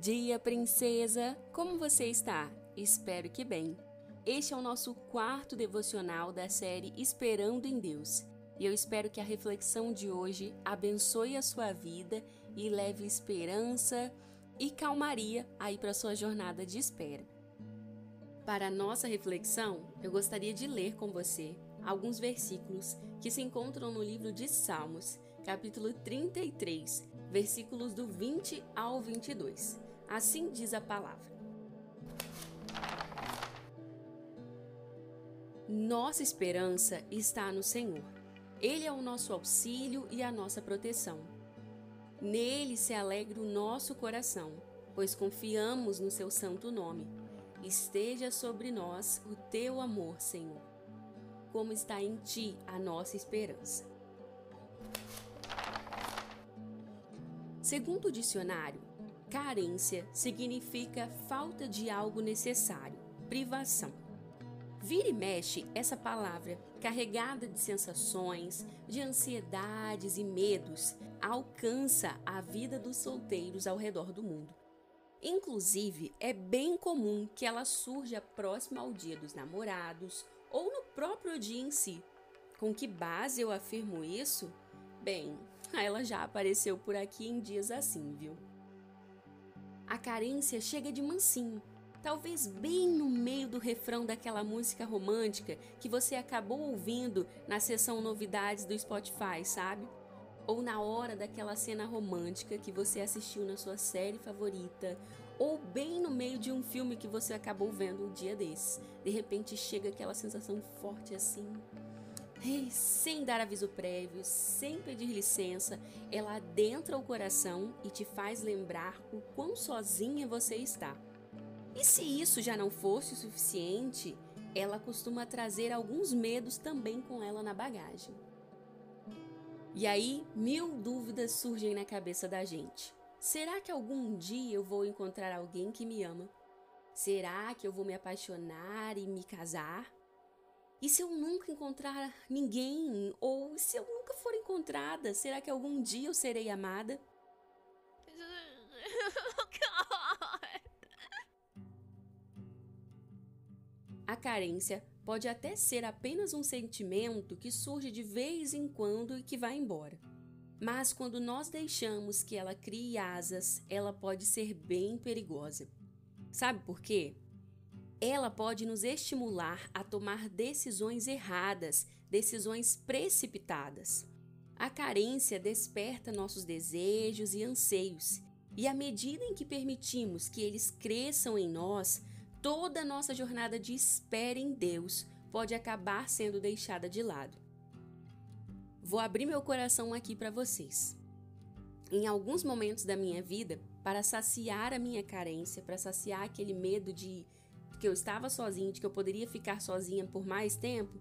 dia, princesa! Como você está? Espero que bem. Este é o nosso quarto devocional da série Esperando em Deus. E eu espero que a reflexão de hoje abençoe a sua vida e leve esperança e calmaria aí para sua jornada de espera. Para a nossa reflexão, eu gostaria de ler com você alguns versículos que se encontram no livro de Salmos, capítulo 33, versículos do 20 ao 22. Assim diz a palavra. Nossa esperança está no Senhor. Ele é o nosso auxílio e a nossa proteção. Nele se alegra o nosso coração, pois confiamos no seu santo nome. Esteja sobre nós o teu amor, Senhor. Como está em ti a nossa esperança. Segundo o dicionário, carência significa falta de algo necessário, privação. Vira e mexe essa palavra, carregada de sensações, de ansiedades e medos, alcança a vida dos solteiros ao redor do mundo. Inclusive, é bem comum que ela surja próxima ao dia dos namorados ou no próprio dia em si. Com que base eu afirmo isso? Bem, ela já apareceu por aqui em dias assim, viu? A carência chega de mansinho, talvez bem no meio do refrão daquela música romântica que você acabou ouvindo na sessão novidades do Spotify, sabe? Ou na hora daquela cena romântica que você assistiu na sua série favorita, ou bem no meio de um filme que você acabou vendo um dia desses. De repente chega aquela sensação forte assim, Hey, sem dar aviso prévio, sem pedir licença, ela adentra o coração e te faz lembrar o quão sozinha você está. E se isso já não fosse o suficiente, ela costuma trazer alguns medos também com ela na bagagem. E aí, mil dúvidas surgem na cabeça da gente. Será que algum dia eu vou encontrar alguém que me ama? Será que eu vou me apaixonar e me casar? E se eu nunca encontrar ninguém? Ou se eu nunca for encontrada, será que algum dia eu serei amada? A carência pode até ser apenas um sentimento que surge de vez em quando e que vai embora. Mas quando nós deixamos que ela crie asas, ela pode ser bem perigosa. Sabe por quê? Ela pode nos estimular a tomar decisões erradas, decisões precipitadas. A carência desperta nossos desejos e anseios, e à medida em que permitimos que eles cresçam em nós, toda a nossa jornada de espera em Deus pode acabar sendo deixada de lado. Vou abrir meu coração aqui para vocês. Em alguns momentos da minha vida, para saciar a minha carência, para saciar aquele medo de que eu estava sozinha, de que eu poderia ficar sozinha por mais tempo,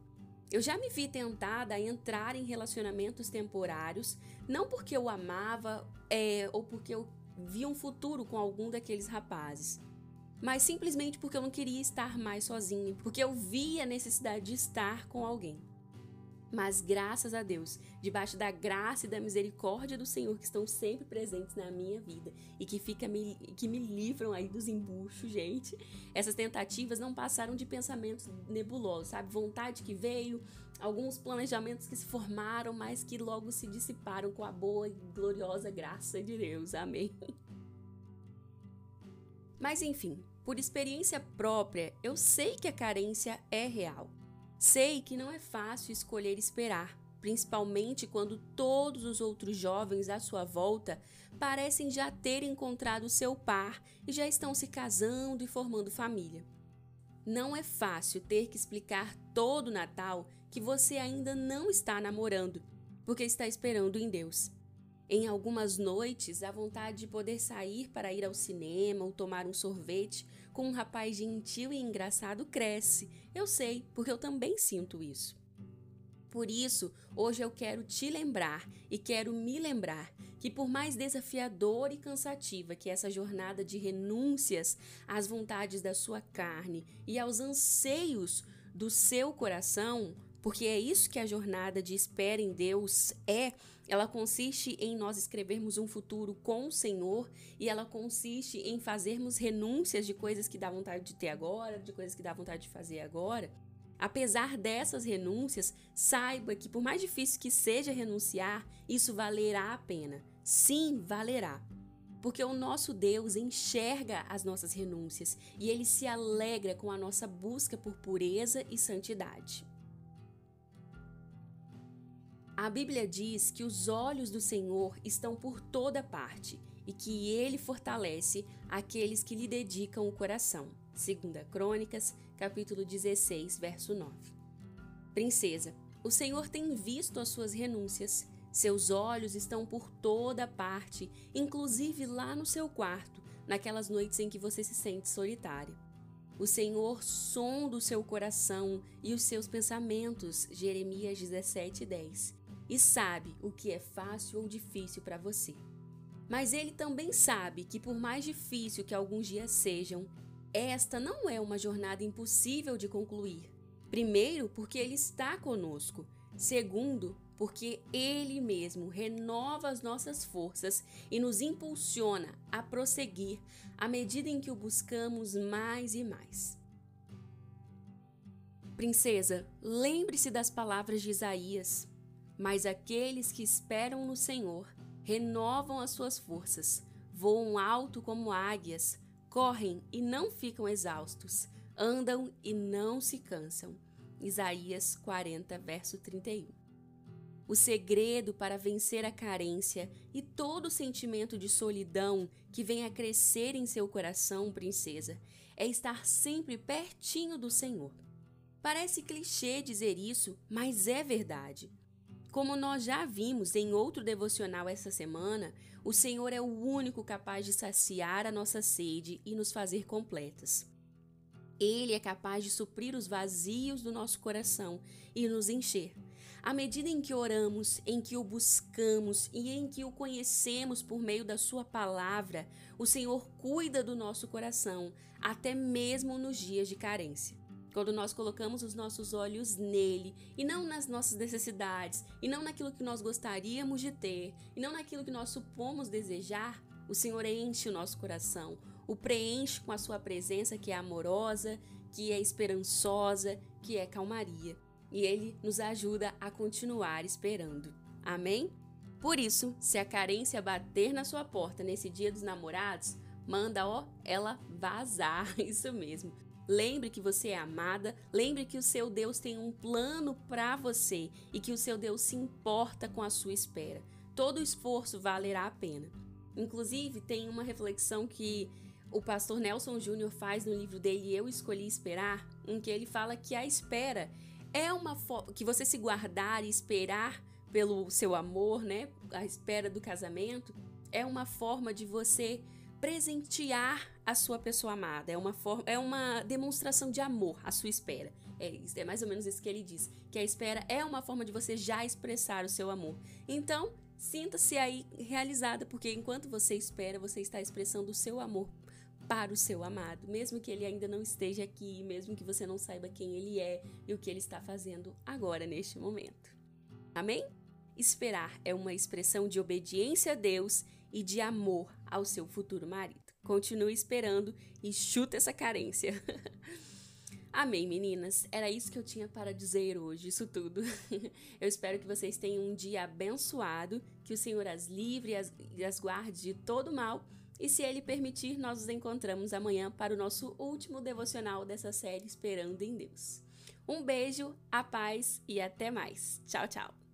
eu já me vi tentada a entrar em relacionamentos temporários, não porque eu amava é, ou porque eu via um futuro com algum daqueles rapazes, mas simplesmente porque eu não queria estar mais sozinha, porque eu via a necessidade de estar com alguém. Mas graças a Deus, debaixo da graça e da misericórdia do Senhor que estão sempre presentes na minha vida e que fica me, que me livram aí dos embuchos, gente. Essas tentativas não passaram de pensamentos nebulosos, sabe? Vontade que veio, alguns planejamentos que se formaram, mas que logo se dissiparam com a boa e gloriosa graça de Deus. Amém. Mas enfim, por experiência própria, eu sei que a carência é real. Sei que não é fácil escolher esperar, principalmente quando todos os outros jovens à sua volta parecem já ter encontrado seu par e já estão se casando e formando família. Não é fácil ter que explicar todo o Natal que você ainda não está namorando, porque está esperando em Deus. Em algumas noites, a vontade de poder sair para ir ao cinema ou tomar um sorvete com um rapaz gentil e engraçado cresce. Eu sei, porque eu também sinto isso. Por isso, hoje eu quero te lembrar e quero me lembrar que, por mais desafiadora e cansativa que essa jornada de renúncias às vontades da sua carne e aos anseios do seu coração porque é isso que a jornada de espera em Deus é. Ela consiste em nós escrevermos um futuro com o Senhor e ela consiste em fazermos renúncias de coisas que dá vontade de ter agora, de coisas que dá vontade de fazer agora. Apesar dessas renúncias, saiba que por mais difícil que seja renunciar, isso valerá a pena. Sim, valerá. Porque o nosso Deus enxerga as nossas renúncias e ele se alegra com a nossa busca por pureza e santidade. A Bíblia diz que os olhos do Senhor estão por toda parte e que ele fortalece aqueles que lhe dedicam o coração. Segunda Crônicas, capítulo 16, verso 9. Princesa, o Senhor tem visto as suas renúncias. Seus olhos estão por toda parte, inclusive lá no seu quarto, naquelas noites em que você se sente solitária. O Senhor sonda o seu coração e os seus pensamentos. Jeremias 17, 10 e sabe o que é fácil ou difícil para você. Mas ele também sabe que, por mais difícil que alguns dias sejam, esta não é uma jornada impossível de concluir. Primeiro, porque ele está conosco. Segundo, porque ele mesmo renova as nossas forças e nos impulsiona a prosseguir à medida em que o buscamos mais e mais. Princesa, lembre-se das palavras de Isaías. Mas aqueles que esperam no Senhor renovam as suas forças, voam alto como águias, correm e não ficam exaustos, andam e não se cansam. Isaías 40, verso 31. O segredo para vencer a carência e todo o sentimento de solidão que vem a crescer em seu coração, princesa, é estar sempre pertinho do Senhor. Parece clichê dizer isso, mas é verdade. Como nós já vimos em outro devocional essa semana, o Senhor é o único capaz de saciar a nossa sede e nos fazer completas. Ele é capaz de suprir os vazios do nosso coração e nos encher. À medida em que oramos, em que o buscamos e em que o conhecemos por meio da Sua palavra, o Senhor cuida do nosso coração, até mesmo nos dias de carência. Quando nós colocamos os nossos olhos nele e não nas nossas necessidades, e não naquilo que nós gostaríamos de ter, e não naquilo que nós supomos desejar, o Senhor enche o nosso coração, o preenche com a sua presença que é amorosa, que é esperançosa, que é calmaria. E ele nos ajuda a continuar esperando. Amém? Por isso, se a carência bater na sua porta nesse dia dos namorados, manda, ó, ela vazar. Isso mesmo. Lembre que você é amada, lembre que o seu Deus tem um plano para você e que o seu Deus se importa com a sua espera. Todo esforço valerá a pena. Inclusive, tem uma reflexão que o pastor Nelson Júnior faz no livro dele Eu Escolhi Esperar, em que ele fala que a espera é uma que você se guardar e esperar pelo seu amor, né? A espera do casamento é uma forma de você presentear a sua pessoa amada. É uma, forma, é uma demonstração de amor à sua espera. É, é mais ou menos isso que ele diz. Que a espera é uma forma de você já expressar o seu amor. Então, sinta-se aí realizada, porque enquanto você espera, você está expressando o seu amor para o seu amado, mesmo que ele ainda não esteja aqui, mesmo que você não saiba quem ele é e o que ele está fazendo agora neste momento. Amém? Esperar é uma expressão de obediência a Deus e de amor ao seu futuro marido. Continue esperando e chuta essa carência. Amém, meninas. Era isso que eu tinha para dizer hoje, isso tudo. Eu espero que vocês tenham um dia abençoado, que o Senhor as livre e as, as guarde de todo mal. E se Ele permitir, nós nos encontramos amanhã para o nosso último devocional dessa série Esperando em Deus. Um beijo, a paz e até mais. Tchau, tchau.